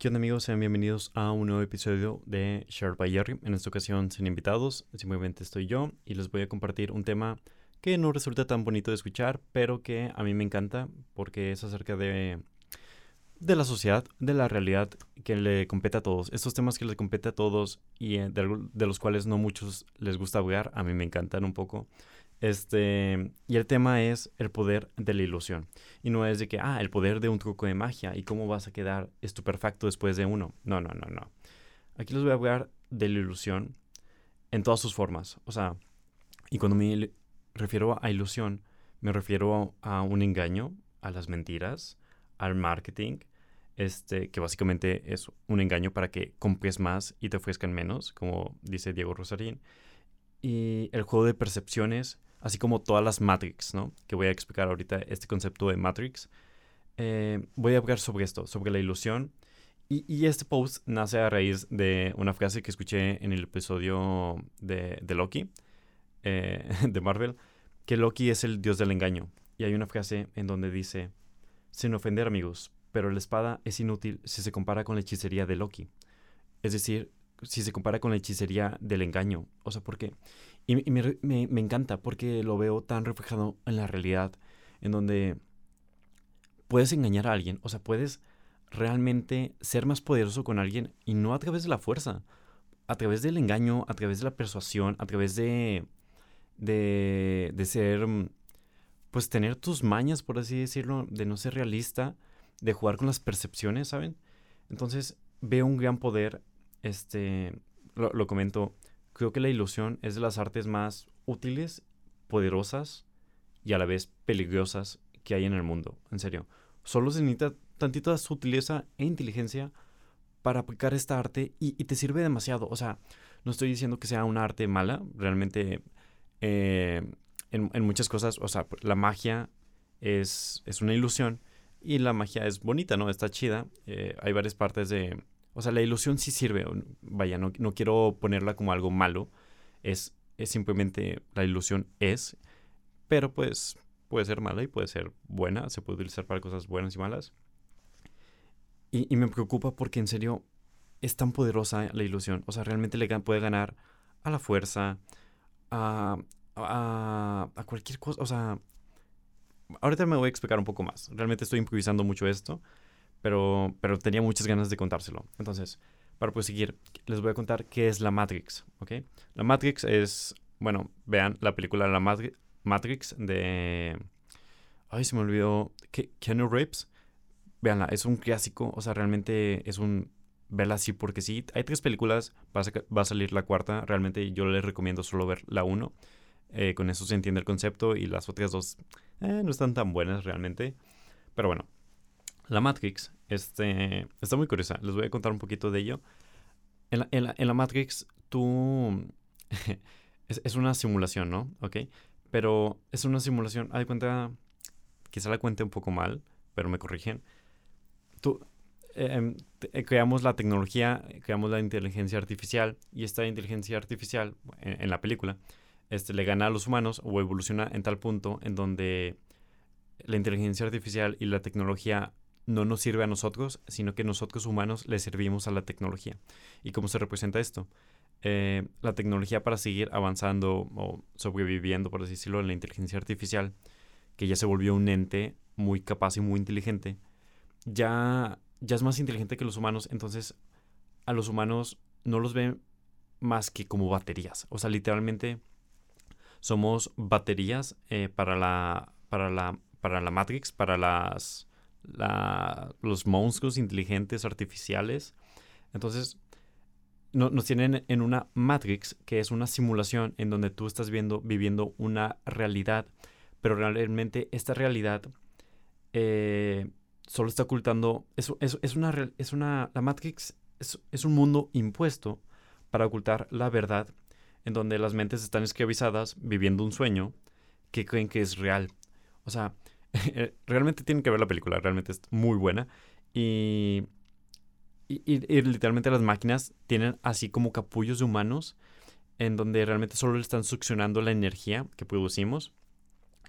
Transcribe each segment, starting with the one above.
¿Qué onda amigos? Sean bienvenidos a un nuevo episodio de Share by Jerry. En esta ocasión sin invitados, simplemente estoy yo y les voy a compartir un tema que no resulta tan bonito de escuchar, pero que a mí me encanta porque es acerca de, de la sociedad, de la realidad que le compete a todos. Estos temas que les compete a todos y eh, de, de los cuales no muchos les gusta hablar, a mí me encantan un poco. Este, y el tema es el poder de la ilusión. Y no es de que, ah, el poder de un truco de magia y cómo vas a quedar estupefacto después de uno. No, no, no, no. Aquí les voy a hablar de la ilusión en todas sus formas. O sea, y cuando me refiero a ilusión, me refiero a un engaño, a las mentiras, al marketing, este, que básicamente es un engaño para que compres más y te ofrezcan menos, como dice Diego Rosarín. Y el juego de percepciones así como todas las Matrix, ¿no? Que voy a explicar ahorita este concepto de Matrix. Eh, voy a hablar sobre esto, sobre la ilusión. Y, este post nace a raíz de una frase que escuché en el episodio de, Loki, eh, de Marvel, que Loki es el dios del engaño. Y hay una frase en donde dice, sin ofender amigos, pero la espada es inútil si se compara con la hechicería de Loki. Es decir, si se compara con la hechicería del engaño. O sea, porque y, me, me, encanta porque lo veo tan reflejado en la realidad, en donde puedes engañar a alguien, o sea, puedes realmente ser más poderoso con alguien y no a través de la fuerza, a través del engaño, a través de la persuasión, a través de, de, de ser, pues tener tus mañas, por así decirlo, de no ser realista, de jugar con las percepciones, ¿saben? Entonces veo un gran poder, este, lo comento, Creo que la ilusión es de las artes más útiles, poderosas y a la vez peligrosas que hay en el mundo. En serio. Solo se necesita tantita sutileza e inteligencia para aplicar esta arte y, te sirve demasiado. O sea, no estoy diciendo que sea una arte mala. Realmente, eh, en, muchas cosas, o sea, la magia es, es una ilusión y la magia es bonita, ¿no? Está chida. Eh, hay varias partes de, o sea, la ilusión sí sirve. Vaya, no, no quiero ponerla como algo malo. Es, es simplemente la ilusión es. Pero pues puede ser mala y puede ser buena. Se puede utilizar para cosas buenas y malas. Y, me preocupa porque en serio es tan poderosa la ilusión. O sea, realmente le puede ganar a la fuerza, a, a, a cualquier cosa. O sea, ahorita me voy a explicar un poco más. Realmente estoy improvisando mucho esto pero, pero tenía muchas ganas de contárselo. Entonces, para proseguir, les voy a contar qué es la Matrix, ¿ok? La Matrix es, bueno, vean la película La Matrix de... Ay, se me olvidó. Keanu Reeves. Veanla, es un clásico, o sea, realmente es un... Verla así porque sí. Hay tres películas, va a, va a salir la cuarta. Realmente yo les recomiendo solo ver la uno. Eh, con eso se entiende el concepto y las otras dos eh, no están tan buenas realmente. Pero bueno, la Matrix este, está muy curiosa. Les voy a contar un poquito de ello. En la, Matrix, tú... es, una simulación, ¿no? Ok. Pero es una simulación... Hay cuenta... Quizá la cuente un poco mal, pero me corrigen. Tú... Em, eh, creamos la tecnología, creamos la inteligencia artificial y esta inteligencia artificial en, en la película este, le gana a los humanos o evoluciona en tal punto en donde la inteligencia artificial y la tecnología no nos sirve a nosotros, sino que nosotros humanos le servimos a la tecnología. ¿Y cómo se representa esto? Eh, la tecnología para seguir avanzando o sobreviviendo, por así decirlo, en la inteligencia artificial, que ya se volvió un ente muy capaz y muy inteligente, ya, ya es más inteligente que los humanos, entonces a los humanos no los ven más que como baterías. O sea, literalmente somos baterías eh, para, la, para, la, para la Matrix, para las los monstruos inteligentes artificiales. Entonces, nos tienen en una Matrix, que es una simulación en donde tú estás viendo, viviendo una realidad, pero realmente esta realidad eh, solo está ocultando, es, es, una, es una, la Matrix es, es, un mundo impuesto para ocultar la verdad, en donde las mentes están esclavizadas viviendo un sueño que creen que es real. O sea, realmente tienen que ver la película, realmente es muy buena. Y, y, literalmente las máquinas tienen así como capullos de humanos en donde realmente solo le están succionando la energía que producimos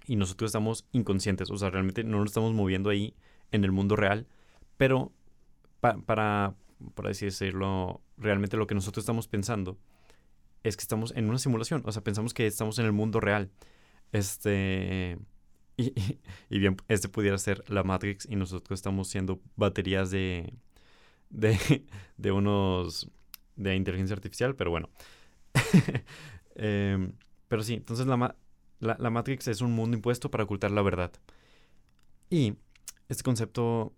y nosotros estamos inconscientes, o sea, realmente no lo estamos moviendo ahí en el mundo real, pero para, por así decirlo, realmente lo que nosotros estamos pensando es que estamos en una simulación. O sea, pensamos que estamos en el mundo real. Este. Y, bien, este pudiera ser la Matrix y nosotros estamos siendo baterías de. de, unos. de inteligencia artificial, pero bueno. Em, pero sí, entonces la, la, la Matrix es un mundo impuesto para ocultar la verdad. Y este concepto,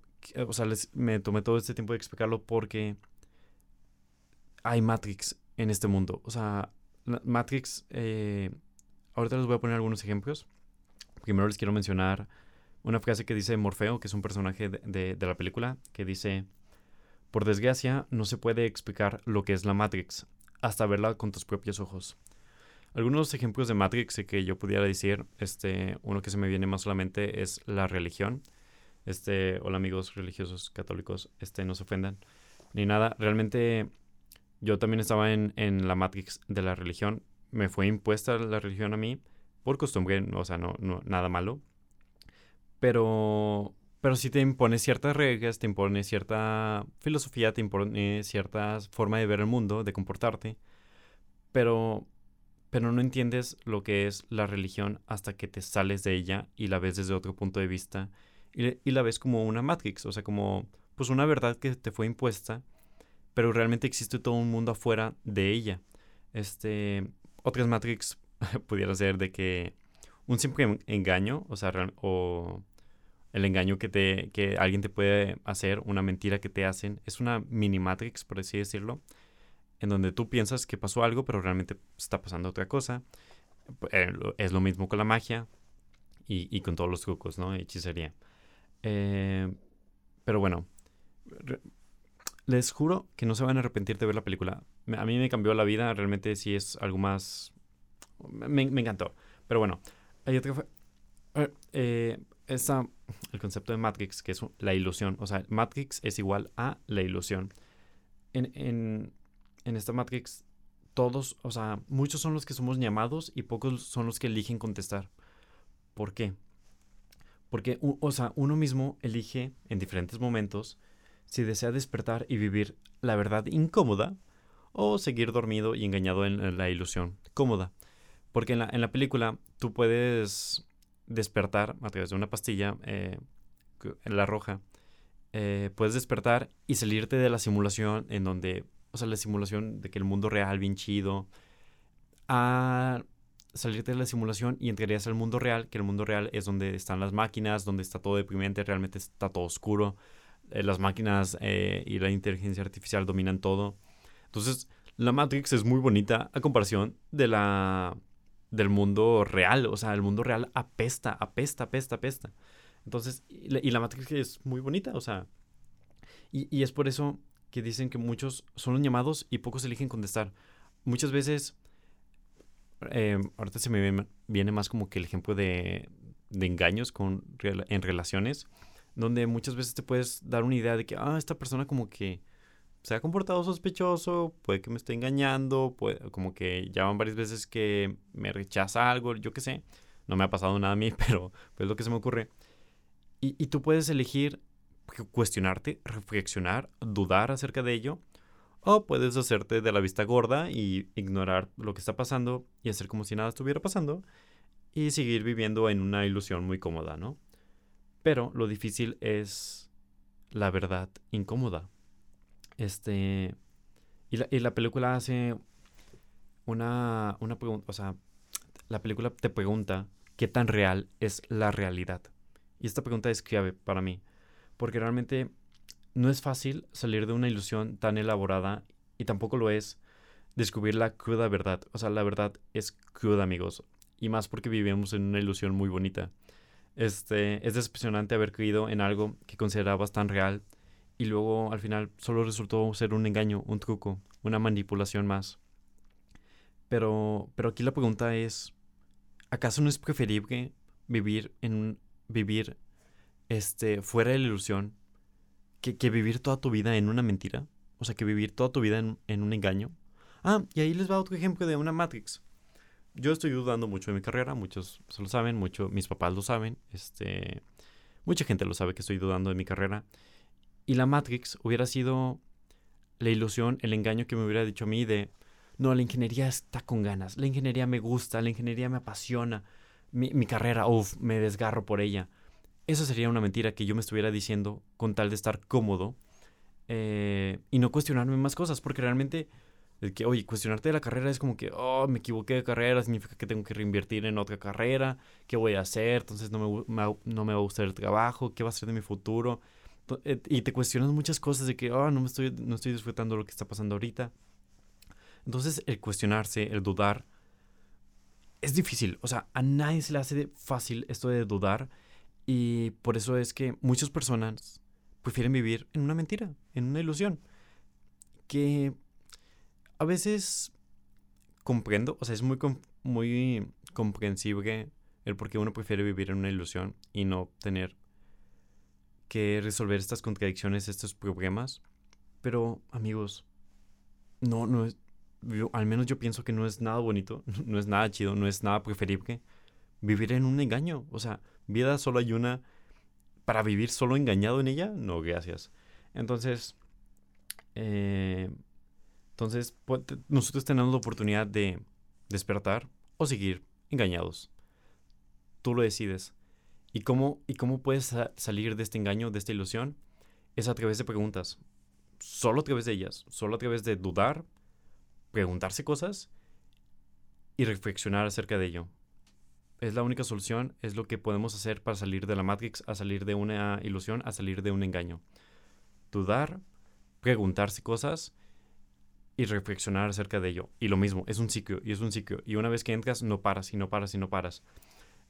o sea, les, me tomé todo este tiempo de explicarlo porque hay Matrix en este mundo. O sea, Matrix, eh, ahorita les voy a poner algunos ejemplos. Primero les quiero mencionar una frase que dice Morfeo, que es un personaje de, la película, que dice, por desgracia, no se puede explicar lo que es la Matrix hasta verla con tus propios ojos. Algunos ejemplos de Matrix que yo pudiera decir, este, uno que se me viene más solamente es la religión. Este, hola amigos religiosos católicos, este, no se ofendan ni nada. Realmente yo también estaba en, en, la Matrix de la religión. Me fue impuesta la religión a mí por costumbre, o sea, no, no nada malo. Pero, pero sí te impone ciertas reglas, te impone cierta filosofía, te impone cierta forma de ver el mundo, de comportarte. Pero, pero no entiendes lo que es la religión hasta que te sales de ella y la ves desde otro punto de vista y, y la ves como una Matrix, o sea, como pues una verdad que te fue impuesta pero realmente existe todo un mundo afuera de ella. Este, otras Matrix pudiera ser de que un simple engaño, o sea, o el engaño que, te, que alguien te puede hacer, una mentira que te hacen, es una mini Matrix, por así decirlo, en donde tú piensas que pasó algo, pero realmente está pasando otra cosa. Eh, es lo mismo con la magia y, y con todos los trucos, ¿no? Hechicería. Eh, pero bueno, les juro que no se van a arrepentir de ver la película. A mí me cambió la vida, realmente sí es algo más... Me, encantó. Pero bueno, hay otra... Eh, está el concepto de Matrix, que es la ilusión. O sea, Matrix es igual a la ilusión. En, en, en esta Matrix, todos, o sea, muchos son los que somos llamados y pocos son los que eligen contestar. ¿Por qué? Porque, o sea, uno mismo elige en diferentes momentos si desea despertar y vivir la verdad incómoda o seguir dormido y engañado en, la ilusión cómoda. Porque en la, en la, película tú puedes despertar a través de una pastilla, eh, la roja, eh, puedes despertar y salirte de la simulación en donde, o sea, la simulación de que el mundo real, bien chido, a salirte de la simulación y entrarías al mundo real, que el mundo real es donde están las máquinas, donde está todo deprimente, realmente está todo oscuro, eh, las máquinas eh, y la inteligencia artificial dominan todo. Entonces, la Matrix es muy bonita a comparación de la del mundo real. O sea, el mundo real apesta, apesta, apesta, apesta. Entonces, y la, Matrix es muy bonita, o sea. Y, es por eso que dicen que muchos son llamados y pocos eligen contestar. Muchas veces, eh, ahorita se me viene más como que el ejemplo de, de engaños con, en relaciones donde muchas veces te puedes dar una idea de que, ah, esta persona como que se ha comportado sospechoso, puede que me esté engañando, puede, como que ya van varias veces que me rechaza algo, yo qué sé. No me ha pasado nada a mí, pero es lo que se me ocurre. Y, y tú puedes elegir cuestionarte, reflexionar, dudar acerca de ello. O puedes hacerte de la vista gorda y ignorar lo que está pasando y hacer como si nada estuviera pasando y seguir viviendo en una ilusión muy cómoda, ¿no? Pero lo difícil es la verdad incómoda. Este. Y la, y la película hace una, una pregunta. O sea, la película te pregunta qué tan real es la realidad. Y esta pregunta es clave para mí. Porque realmente no es fácil salir de una ilusión tan elaborada y tampoco lo es descubrir la cruda verdad. O sea, la verdad es cruda, amigos. Y más porque vivimos en una ilusión muy bonita. Este, es decepcionante haber creído en algo que considerabas tan real y luego al final solo resultó ser un engaño, un truco, una manipulación más. Pero, pero aquí la pregunta es, ¿acaso no es preferible vivir en vivir este fuera de la ilusión que, que, vivir toda tu vida en una mentira? O sea, que vivir toda tu vida en, en un engaño. Ah, y ahí les va otro ejemplo de una Matrix yo estoy dudando mucho de mi carrera, muchos se lo saben, mucho, mis papás lo saben, este, mucha gente lo sabe que estoy dudando de mi carrera. Y la Matrix hubiera sido la ilusión, el engaño que me hubiera dicho a mí de, no, la ingeniería está con ganas, la ingeniería me gusta, la ingeniería me apasiona, mi, carrera, uff, me desgarro por ella. Eso sería una mentira que yo me estuviera diciendo con tal de estar cómodo eh, y no cuestionarme más cosas, porque realmente, el que, oye, cuestionarte de la carrera es como que, oh, me equivoqué de carrera, significa que tengo que reinvertir en otra carrera, ¿qué voy a hacer? Entonces no me, no me va a gustar el trabajo, ¿qué va a ser de mi futuro? Eh, y te cuestionas muchas cosas de que, oh, no, me estoy, no estoy disfrutando lo que está pasando ahorita. Entonces, el cuestionarse, el dudar, es difícil. O sea, a nadie se le hace fácil esto de dudar. Y por eso es que muchas personas prefieren vivir en una mentira, en una ilusión. Que a veces comprendo, o sea, es muy, muy comprensible el por qué uno prefiere vivir en una ilusión y no tener que resolver estas contradicciones, estos problemas. Pero, amigos, no, no es, al menos yo pienso que no es nada bonito, no es nada chido, no es nada preferible vivir en un engaño. O sea, vida solo hay una. Para vivir solo engañado en ella, no, gracias. Entonces, eh, entonces pues, nosotros tenemos la oportunidad de despertar o seguir engañados. Tú lo decides. ¿Y cómo, y cómo puedes salir de este engaño, de esta ilusión? Es a través de preguntas. Solo a través de ellas. Solo a través de dudar, preguntarse cosas y reflexionar acerca de ello. Es la única solución, es lo que podemos hacer para salir de la Matrix, a salir de una ilusión, a salir de un engaño. Dudar, preguntarse cosas y reflexionar acerca de ello. Y lo mismo, es un ciclo, y es un ciclo. Y una vez que entras, no paras, y no paras, y no paras.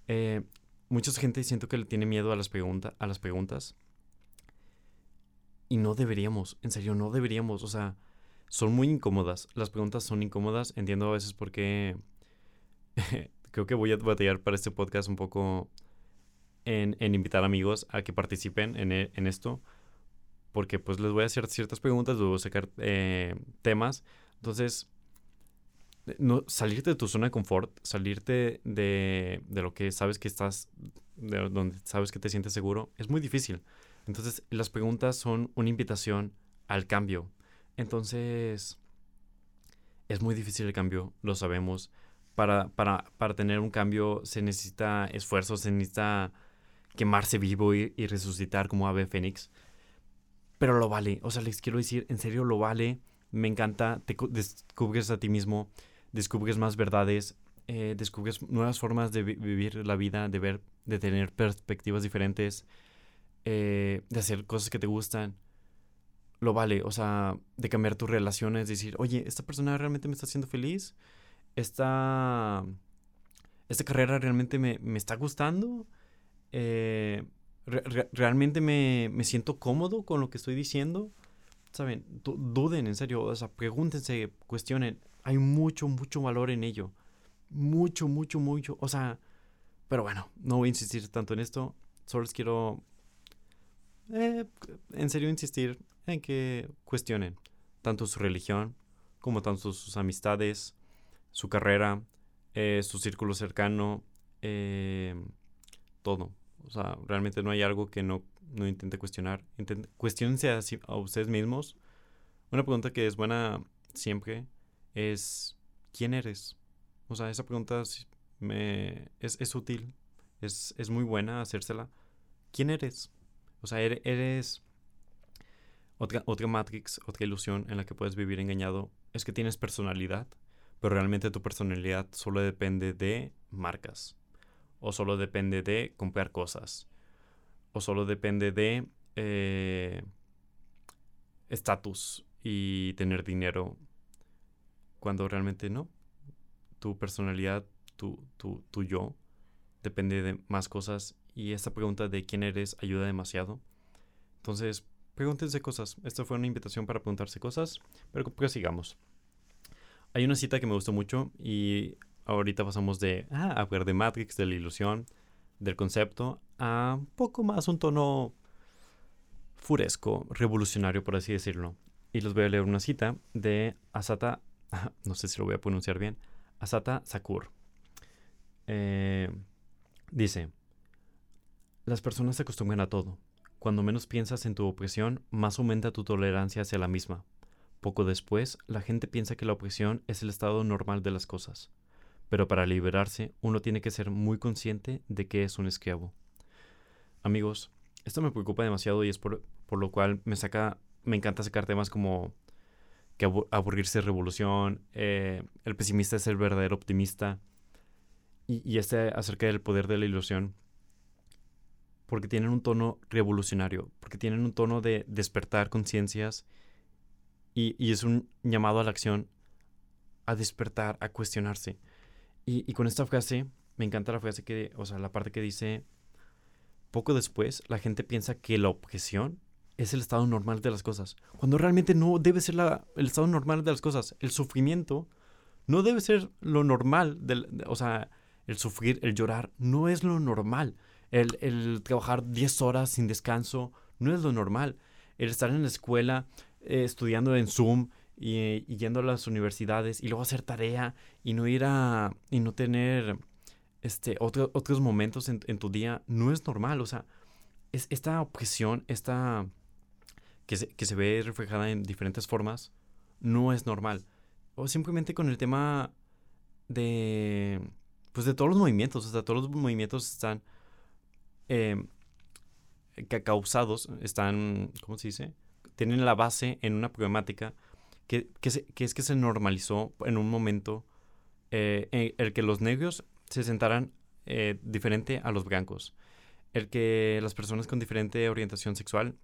Eh, mucha gente siento que le tiene miedo a las, a las preguntas. Y no deberíamos, en serio, no deberíamos. O sea, son muy incómodas. Las preguntas son incómodas. Entiendo a veces por qué. Creo que voy a batallar para este podcast un poco en, invitar amigos a que participen en, e, en, esto. Porque pues les voy a hacer ciertas preguntas, luego sacar eh, temas. Entonces, no, salirte de tu zona de confort, salirte de, de, lo que sabes que estás, de donde sabes que te sientes seguro, es muy difícil. Entonces, las preguntas son una invitación al cambio. Entonces, es muy difícil el cambio, lo sabemos. Para, para, para tener un cambio se necesita esfuerzo, se necesita quemarse vivo y, resucitar como ave fénix. Pero lo vale, o sea, les quiero decir, en serio lo vale. Me encanta, te descubres a ti mismo, descubres más verdades, eh, descubres nuevas formas de vivir la vida, de ver, de tener perspectivas diferentes, eh, de hacer cosas que te gustan lo vale. O sea, de cambiar tus relaciones, decir, oye, esta persona realmente me está haciendo feliz. Esta, esta carrera realmente me, está gustando. Eh, realmente me, siento cómodo con lo que estoy diciendo. Saben, duden, en serio. O sea, pregúntense, cuestionen. Hay mucho, mucho valor en ello. Mucho, mucho, mucho. O sea, pero bueno, no voy a insistir tanto en esto. Solo les quiero, eh, en serio, insistir en que cuestionen tanto su religión como tanto sus amistades, su carrera, eh, su círculo cercano, eh, todo. O sea, realmente no hay algo que no, no intente cuestionar. cuestionense a, a, ustedes mismos. Una pregunta que es buena siempre es, ¿quién eres? O sea, esa pregunta me, es, es útil, es, es muy buena hacérsela. ¿Quién eres? O sea, eres otra, otra matrix, otra ilusión en la que puedes vivir engañado es que tienes personalidad, pero realmente tu personalidad solo depende de marcas, o solo depende de comprar cosas, o solo depende de eh, estatus y tener dinero, cuando realmente no. Tu personalidad, tu, tu, tu yo, depende de más cosas y esta pregunta de quién eres ayuda demasiado. Entonces, pregúntense cosas. Esta fue una invitación para preguntarse cosas, pero pues sigamos. Hay una cita que me gustó mucho y ahorita pasamos de ah, hablar de Matrix, de la ilusión, del concepto, a un poco más un tono furesco, revolucionario, por así decirlo. Y les voy a leer una cita de Asata, no sé si lo voy a pronunciar bien, Asata Sakur. Eh, dice, las personas se acostumbran a todo. Cuando menos piensas en tu opresión, más aumenta tu tolerancia hacia la misma. Poco después, la gente piensa que la opresión es el estado normal de las cosas, pero para liberarse uno tiene que ser muy consciente de que es un esclavo. Amigos, esto me preocupa demasiado y es por, lo cual me saca, me encanta sacar temas como que aburrirse de revolución, eh, el pesimista es el verdadero optimista, y, y este acerca del poder de la ilusión, porque tienen un tono revolucionario, porque tienen un tono de despertar conciencias y, es un llamado a la acción, a despertar, a cuestionarse. Y, con esta frase, me encanta la frase que, o sea, la parte que dice, poco después la gente piensa que la objeción es el estado normal de las cosas, cuando realmente no debe ser el estado normal de las cosas. El sufrimiento no debe ser lo normal, del, o sea, el sufrir, el llorar, no es lo normal. El, el trabajar 10 horas sin descanso no es lo normal. El estar en la escuela eh, estudiando en Zoom y, yendo a las universidades y luego hacer tarea y no ir a y no tener este otros momentos en, tu día no es normal o sea es, esta objeción esta que se, que se ve reflejada en diferentes formas no es normal. O simplemente con el tema de pues de todos los movimientos o sea todos los movimientos están eh, causados están cómo se dice tienen la base en una problemática que, es que se normalizó en un momento eh, en el que los negros se sentaran eh, diferente a los blancos, el que las personas con diferente orientación sexual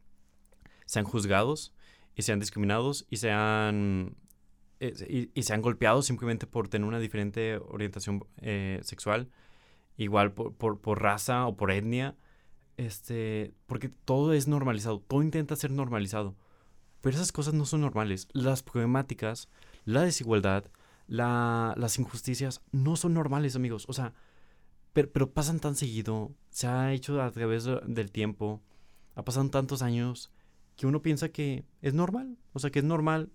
sean juzgados y sean discriminados y sean eh, y, sean golpeados simplemente por tener una diferente orientación sexual, igual por, por, raza o por etnia, este, porque todo es normalizado, todo intenta ser normalizado. Pero esas cosas no son normales. Las problemáticas, la desigualdad, las injusticias no son normales, amigos. O sea, pero, pasan tan seguido, se ha hecho a través del tiempo, ha pasado tantos años, que uno piensa que es normal. O sea, que es normal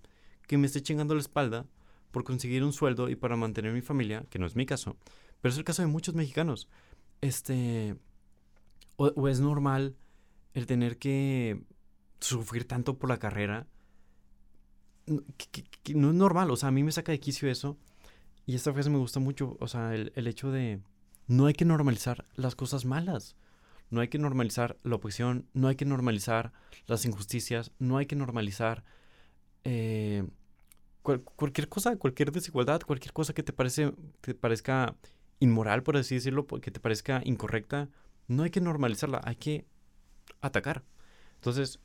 que me esté chingando la espalda por conseguir un sueldo y para mantener mi familia, que no es mi caso, pero es el caso de muchos mexicanos. Este, o es normal el tener que sufrir tanto por la carrera, que, no es normal. O sea, a mí me saca de quicio eso. Y esta frase me gusta mucho. O sea, el, hecho de no hay que normalizar las cosas malas. No hay que normalizar la opresión. No hay que normalizar las injusticias. No hay que normalizar eh, cualquier cosa, cualquier desigualdad, cualquier cosa que te, parece, te parezca inmoral, por así decirlo, que te parezca incorrecta. No hay que normalizarla. Hay que atacar. Entonces,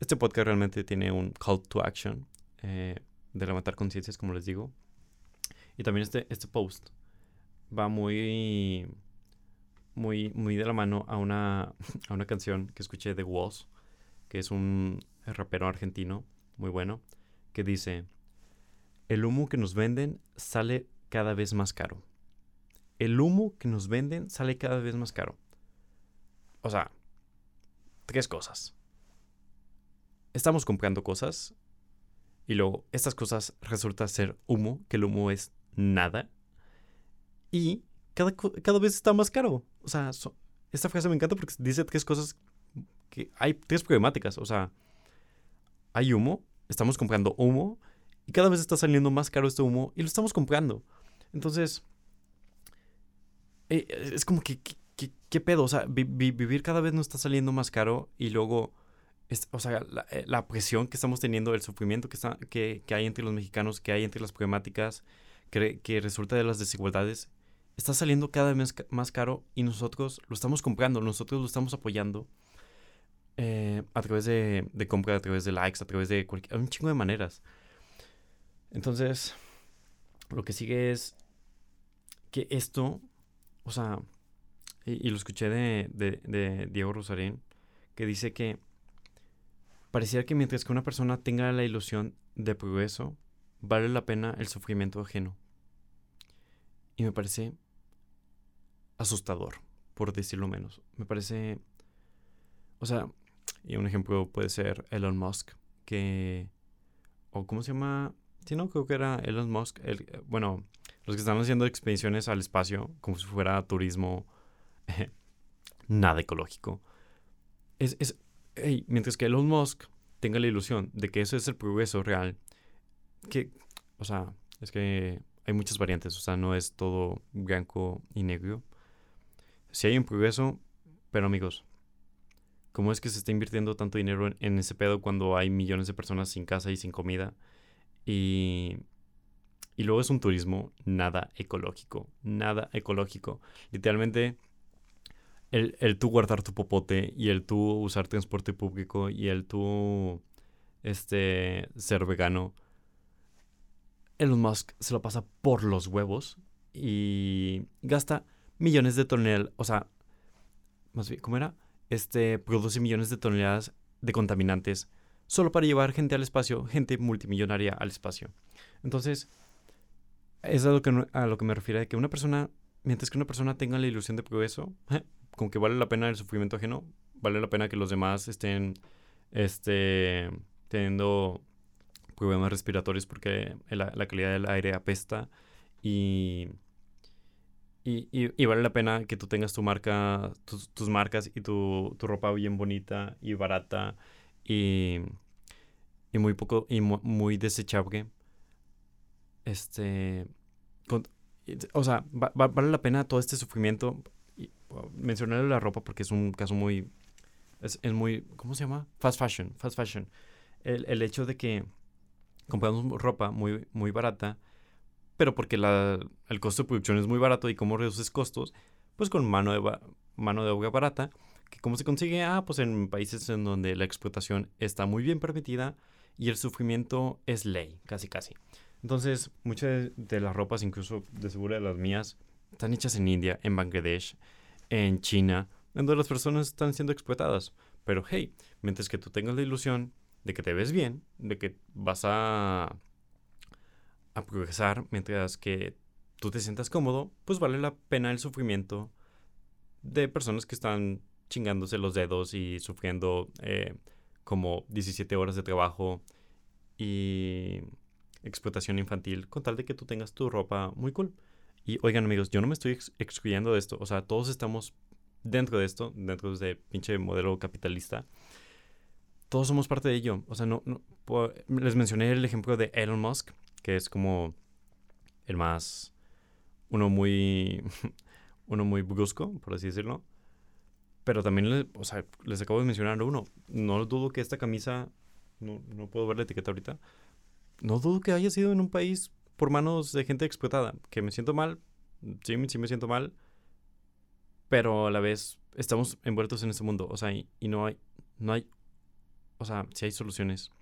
este podcast realmente tiene un call to action eh, de levantar conciencias, como les digo. Y también este, este post va muy, muy, muy de la mano a una, a una canción que escuché de Walls, que es un rapero argentino muy bueno, que dice, el humo que nos venden sale cada vez más caro. El humo que nos venden sale cada vez más caro. O sea, tres cosas estamos comprando cosas y luego estas cosas resulta ser humo, que el humo es nada. Y cada, cada vez está más caro. O sea, esta frase me encanta porque dice tres cosas que hay tres problemáticas. O sea, hay humo, estamos comprando humo y cada vez está saliendo más caro este humo y lo estamos comprando. Entonces, eh, es como que, ¿qué pedo? O sea, vivir cada vez nos está saliendo más caro y luego o sea, eh, la, presión que estamos teniendo, el sufrimiento que, está, que, hay entre los mexicanos, que hay entre las problemáticas, que, resulta de las desigualdades, está saliendo cada vez más caro y nosotros lo estamos comprando, nosotros lo estamos apoyando eh, a través de, de, compra, a través de likes, a través de cualquier, un chingo de maneras. Entonces, lo que sigue es que esto, o sea, y, lo escuché de, de, Diego Rosarín, que dice que Pareciera que mientras que una persona tenga la ilusión de progreso, vale la pena el sufrimiento ajeno. Y me parece asustador, por decirlo menos. Me parece... O sea, y un ejemplo puede ser Elon Musk, que... ¿O cómo se llama? Sí, no, creo que era Elon Musk. El, bueno, los que están haciendo expediciones al espacio, como si fuera turismo nada ecológico. Es, es, mientras que Elon Musk tenga la ilusión de que eso es el progreso real, que, o sea, es que hay muchas variantes, o sea, no es todo blanco y negro. Si hay un progreso, pero amigos, ¿cómo es que se está invirtiendo tanto dinero en, ese pedo cuando hay millones de personas sin casa y sin comida? Y, y luego es un turismo nada ecológico, nada ecológico. Literalmente, el, el tú guardar tu popote y el tú usar transporte público y el tú este, ser vegano Elon Musk se lo pasa por los huevos y gasta millones de toneladas, o sea, más bien, ¿cómo era? Este, produce millones de toneladas de contaminantes solo para llevar gente al espacio, gente multimillonaria al espacio. Entonces, es a lo que, a lo que me refiero, de que una persona, mientras que una persona tenga la ilusión de progreso, con que vale la pena el sufrimiento ajeno, vale la pena que los demás estén, este, teniendo problemas respiratorios porque la, calidad del aire apesta y, y, vale la pena que tú tengas tu marca, tus, marcas y tu, ropa bien bonita y barata y, y muy poco y muy desechable. Este, o sea, vale la pena todo este sufrimiento. Y, mencionar la ropa porque es un caso muy, es, es muy, ¿cómo se llama? Fast fashion, fast fashion. El, el hecho de que compramos ropa muy, muy barata, pero porque la, el costo de producción es muy barato y cómo reduces costos, pues con mano de, mano de obra barata, que cómo se consigue, ah, pues en países en donde la explotación está muy bien permitida y el sufrimiento es ley, casi casi. Entonces, muchas de las ropas, incluso de seguro de las mías, están hechas en India, en Bangladesh, en China, donde las personas están siendo explotadas. Pero hey, mientras que tú tengas la ilusión de que te ves bien, de que vas a, a progresar mientras que tú te sientas cómodo, pues vale la pena el sufrimiento de personas que están chingándose los dedos y sufriendo eh, como 17 horas de trabajo y explotación infantil con tal de que tú tengas tu ropa muy cool. Y oigan amigos, yo no me estoy excluyendo de esto, o sea, todos estamos dentro de esto, dentro de este pinche modelo capitalista todos somos parte de ello. O sea, no, les mencioné el ejemplo de Elon Musk, que es como el más, uno muy, uno muy brusco, por así decirlo. Pero también, o sea, les acabo de mencionar uno. No dudo que esta camisa, no, no puedo ver la etiqueta ahorita, no dudo que haya sido en un país por manos de gente explotada. Que me siento mal, sí, sí me siento mal, pero a la vez estamos envueltos en este mundo. O sea, y, y no hay, no hay o sea, si hay soluciones.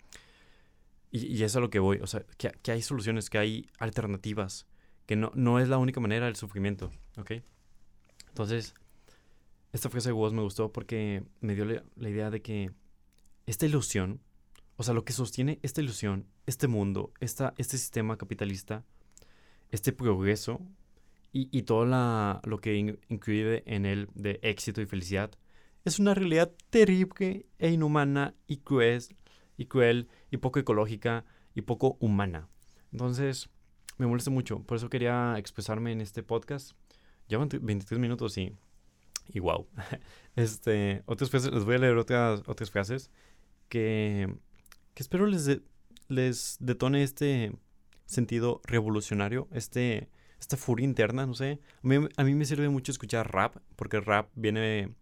Y, y es a lo que voy, o sea, que, que, hay soluciones, que hay alternativas, que no, no es la única manera del sufrimiento, ¿ok? Entonces, esta frase de Woz me gustó porque me dio la, idea de que esta ilusión, o sea, lo que sostiene esta ilusión, este mundo, esta, este sistema capitalista, este progreso y, y todo la, lo que incluye en él de éxito y felicidad, es una realidad terrible e inhumana y cruel, y cruel y poco ecológica y poco humana. Entonces, me molesta mucho. Por eso quería expresarme en este podcast. Llevan 23 minutos y, y wow. Este, otras frases, les voy a leer otras, otras frases que, que espero les, les detone este sentido revolucionario, este, esta furia interna, no sé. A mí, me sirve mucho escuchar rap, porque rap viene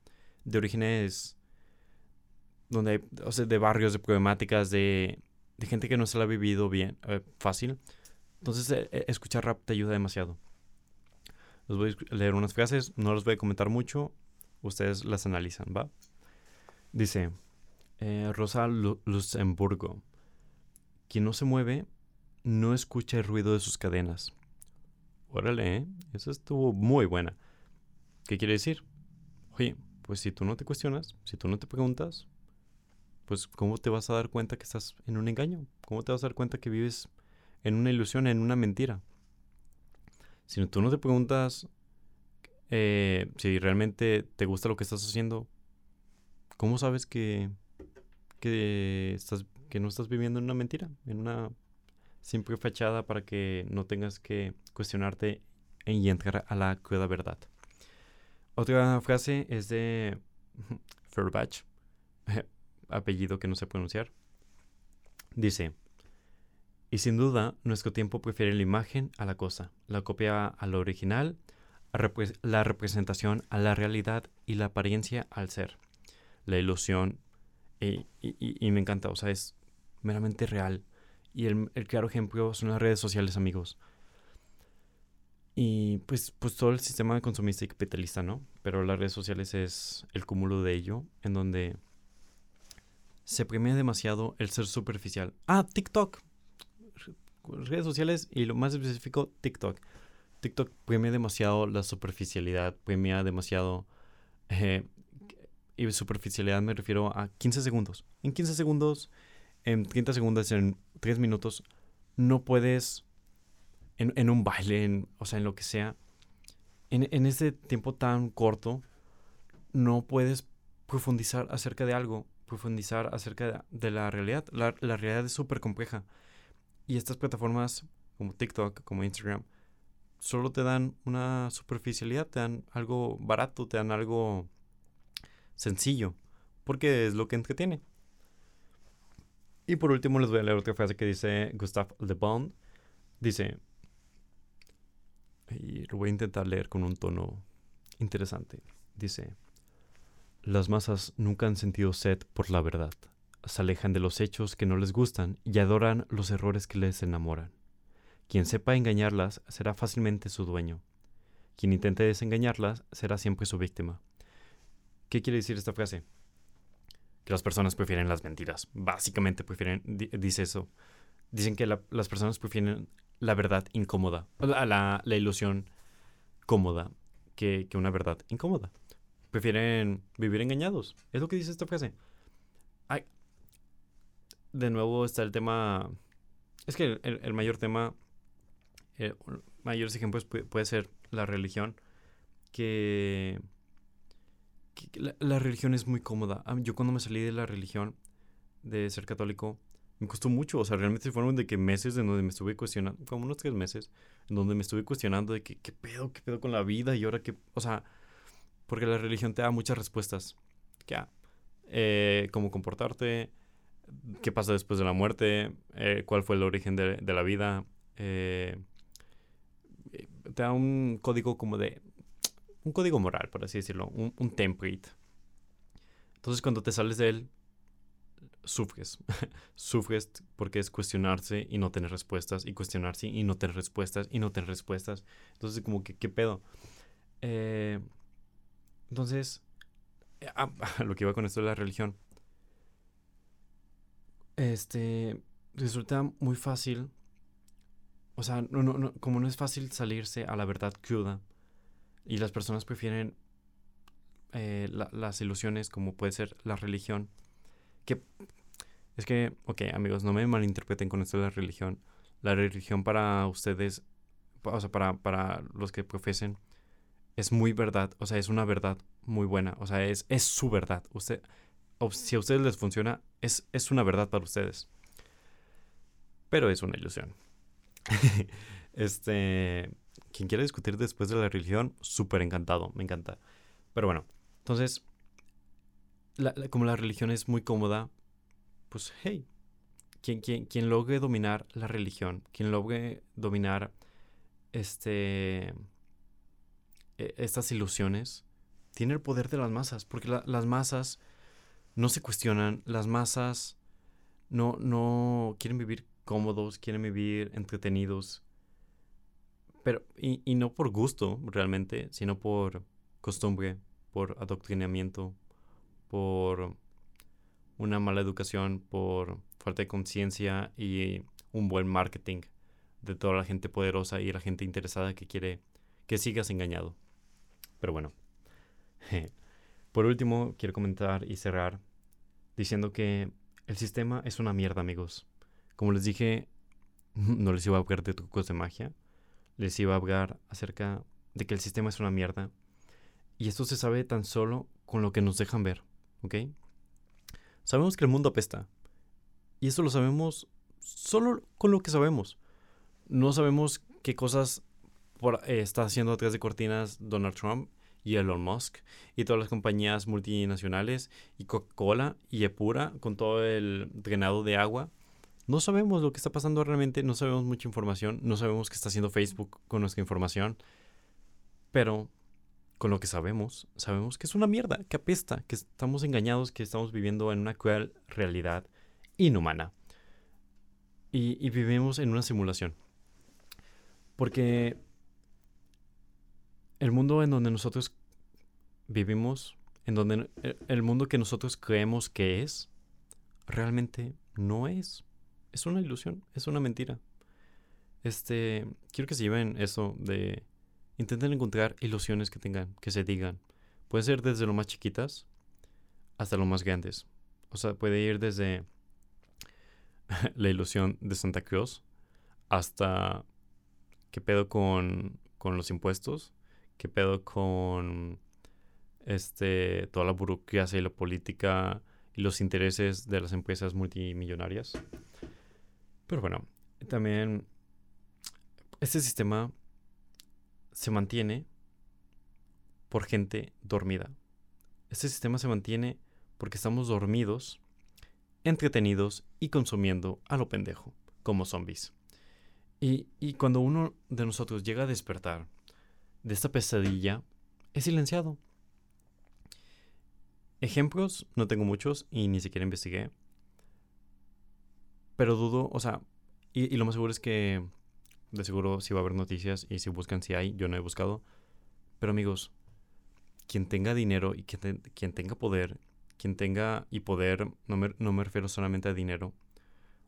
de orígenes donde hay, o sea, de barrios, de problemáticas, de, de gente que no se la ha vivido bien, eh, fácil. Entonces, eh, eh, escuchar rap te ayuda demasiado. Les voy a leer unas frases, no los voy a comentar mucho, ustedes las analizan, ¿va? Dice, Rosa Luxemburgo, quien no se mueve, no escucha el ruido de sus cadenas. Órale, ¿eh? Eso estuvo muy buena. ¿Qué quiere decir? Oye, pues si tú no te cuestionas, si tú no te preguntas, pues ¿cómo te vas a dar cuenta que estás en un engaño? ¿Cómo te vas a dar cuenta que vives en una ilusión, en una mentira? Si tú no te preguntas eh, si realmente te gusta lo que estás haciendo, ¿cómo sabes que, que, estás, que no estás viviendo en una mentira? En una simple fachada para que no tengas que cuestionarte y entrar a la cruda verdad. Otra frase es de Fairbach, apellido que no sé pronunciar. Dice, Y sin duda, nuestro tiempo prefiere la imagen a la cosa, la copia a lo original, la representación a la realidad y la apariencia al ser. La ilusión, y, me encanta, o sea, es meramente real. Y el, el, claro ejemplo son las redes sociales, amigos. Y pues, pues todo el sistema consumista y capitalista, ¿no? Pero las redes sociales es el cúmulo de ello, en donde se premia demasiado el ser superficial. Ah, TikTok. Redes sociales y lo más específico, TikTok. TikTok premia demasiado la superficialidad, premia demasiado... Eh, y superficialidad me refiero a 15 segundos. En 15 segundos, en 30 segundos, en 3 minutos, no puedes en, un baile, o sea, en lo que sea, en, en ese tiempo tan corto, no puedes profundizar acerca de algo, profundizar acerca de, la realidad. La, realidad es súper compleja. Y estas plataformas como TikTok, como Instagram, solo te dan una superficialidad, te dan algo barato, te dan algo sencillo, porque es lo que entretiene. Y por último les voy a leer otra frase que dice Gustave Le Bon. Dice, y lo voy a intentar leer con un tono interesante. Dice, las masas nunca han sentido sed por la verdad. Se alejan de los hechos que no les gustan y adoran los errores que les enamoran. Quien sepa engañarlas será fácilmente su dueño. Quien intente desengañarlas será siempre su víctima. ¿Qué quiere decir esta frase? Que las personas prefieren las mentiras. Básicamente prefieren, dice eso. Dicen que las personas prefieren la verdad incómoda, la, la, ilusión cómoda que, una verdad incómoda. Prefieren vivir engañados. Es lo que dice esta frase. Ay, de nuevo está el tema. Es que el, mayor tema, eh, mayores ejemplos puede, ser la religión. Que, la, la, religión es muy cómoda. Yo cuando me salí de la religión, de ser católico, me costó mucho, o sea, realmente fueron de que meses en donde me estuve cuestionando, como unos tres meses, en donde me estuve cuestionando de que, qué pedo, qué pedo con la vida y ahora que, o sea, porque la religión te da muchas respuestas. ¿Qué? Eh, cómo comportarte, qué pasa después de la muerte, eh, cuál fue el origen de, la vida. Eh, te da un código como de, un código moral, por así decirlo, un, un template. Entonces cuando te sales de él, sufres. sufres porque es cuestionarse y no tener respuestas, y cuestionarse y no tener respuestas, y no tener respuestas. Entonces, como que, ¿qué pedo? Eh, entonces, eh, ah, lo que iba con esto de la religión. Este, resulta muy fácil. O sea, no, no, como no es fácil salirse a la verdad cruda, y las personas prefieren eh, las ilusiones, como puede ser la religión, que es que, ok, amigos, no me malinterpreten con esto de la religión. La religión para ustedes, o sea, para, para los que profesen, es muy verdad, o sea, es una verdad muy buena, o sea, es, es su verdad. Usted, si a ustedes les funciona, es, es una verdad para ustedes. Pero es una ilusión. este, quien quiera discutir después de la religión, súper encantado, me encanta. Pero bueno, entonces, como la religión es muy cómoda, pues hey, quien, logre dominar la religión, quien logre dominar este, e, estas ilusiones, tiene el poder de las masas, porque las masas no se cuestionan, las masas no, no quieren vivir cómodos, quieren vivir entretenidos, pero, y, y no por gusto realmente, sino por costumbre, por adoctrinamiento, por una mala educación, por falta de conciencia y un buen marketing de toda la gente poderosa y la gente interesada que quiere que sigas engañado. Pero bueno. Por último, quiero comentar y cerrar diciendo que el sistema es una mierda, amigos. Como les dije, no les iba a hablar de trucos de magia. Les iba a hablar acerca de que el sistema es una mierda. Y esto se sabe tan solo con lo que nos dejan ver. ¿ok? Sabemos que el mundo apesta. Y eso lo sabemos solo con lo que sabemos. No sabemos qué cosas eh, está haciendo atrás de cortinas Donald Trump y Elon Musk y todas las compañías multinacionales y Coca-Cola y Epura con todo el drenado de agua. No sabemos lo que está pasando realmente, no sabemos mucha información, no sabemos qué está haciendo Facebook con nuestra información, pero con lo que sabemos, sabemos que es una mierda, que apesta, que estamos engañados, que estamos viviendo en una cruel realidad inhumana. Y, y vivimos en una simulación. Porque el mundo en donde nosotros vivimos, en donde el mundo que nosotros creemos que es, realmente no es. Es una ilusión, es una mentira. Este, quiero que se lleven eso de intenten encontrar ilusiones que tengan, que se digan. Puede ser desde lo más chiquitas hasta lo más grandes. O sea, puede ir desde la ilusión de Santa Cruz hasta qué pedo con, con los impuestos, qué pedo con este toda la burocracia y la política y los intereses de las empresas multimillonarias. Pero bueno, también este sistema se mantiene por gente dormida. Este sistema se mantiene porque estamos dormidos, entretenidos y consumiendo a lo pendejo, como zombies. Y, y cuando uno de nosotros llega a despertar de esta pesadilla, es silenciado. Ejemplos no tengo muchos y ni siquiera investigué. Pero dudo, o sea, y, lo más seguro es que de seguro sí va a haber noticias y si buscan si hay, yo no he buscado. Pero amigos, quien tenga dinero y quien, quien tenga poder, quien tenga y poder, no me, no me refiero solamente a dinero.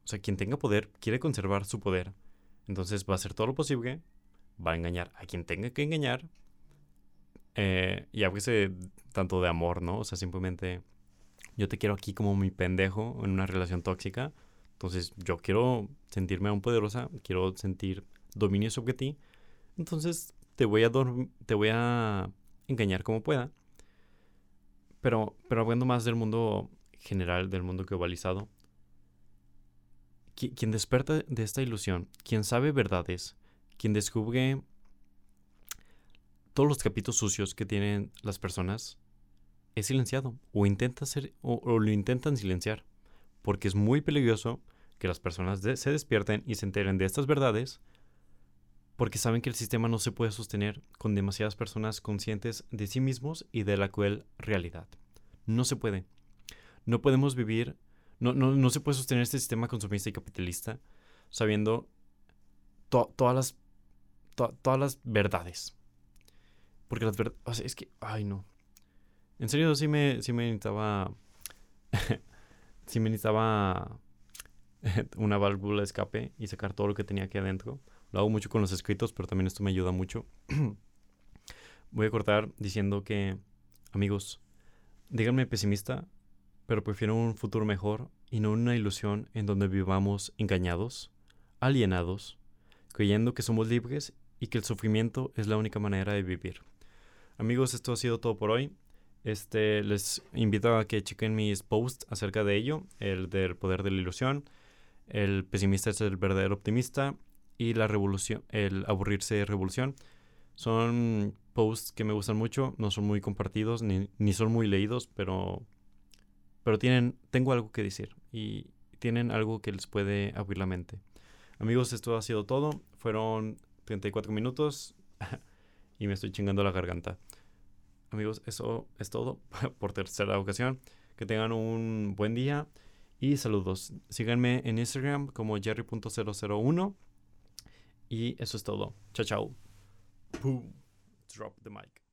O sea, quien tenga poder quiere conservar su poder. Entonces va a hacer todo lo posible, va a engañar a quien tenga que engañar eh, y veces tanto de amor, ¿no? O sea, simplemente yo te quiero aquí como mi pendejo en una relación tóxica. Entonces yo quiero sentirme aún poderosa, quiero sentir dominio sobre ti. Entonces te voy a, te voy a engañar como pueda. Pero, pero hablando más del mundo general, del mundo globalizado, quien desperta de esta ilusión, quien sabe verdades, quien descubre todos los capítulos sucios que tienen las personas es silenciado o intenta ser o, lo intentan silenciar porque es muy peligroso que las personas se despierten y se enteren de estas verdades porque saben que el sistema no se puede sostener con demasiadas personas conscientes de sí mismos y de la cruel realidad. No se puede. No podemos vivir, no, no, se puede sostener este sistema consumista y capitalista sabiendo todas, las, todas las verdades. Porque las verdades. O sea, es que. Ay, no. En serio, sí me, sí me necesitaba. sí me necesitaba. una válvula de escape y sacar todo lo que tenía aquí adentro. Lo hago mucho con los escritos, pero también esto me ayuda mucho. Voy a cortar diciendo que, amigos, díganme pesimista, pero prefiero un futuro mejor y no una ilusión en donde vivamos engañados, alienados, creyendo que somos libres y que el sufrimiento es la única manera de vivir. Amigos, esto ha sido todo por hoy. Este, les invito a que chequen mis posts acerca de ello, el del poder de la ilusión, el pesimista es el verdadero optimista y la revolución, el aburrirse revolución. Son posts que me gustan mucho, no son muy compartidos ni, ni son muy leídos, pero, pero tienen, tengo algo que decir y tienen algo que les puede abrir la mente. Amigos, esto ha sido todo. Fueron 34 minutos. y me estoy chingando la garganta. Amigos, eso es todo por tercera ocasión. Que tengan un buen día y saludos. Síganme en Instagram como jerry.001 y eso es todo. Chao, chao. Boom. Drop the mic.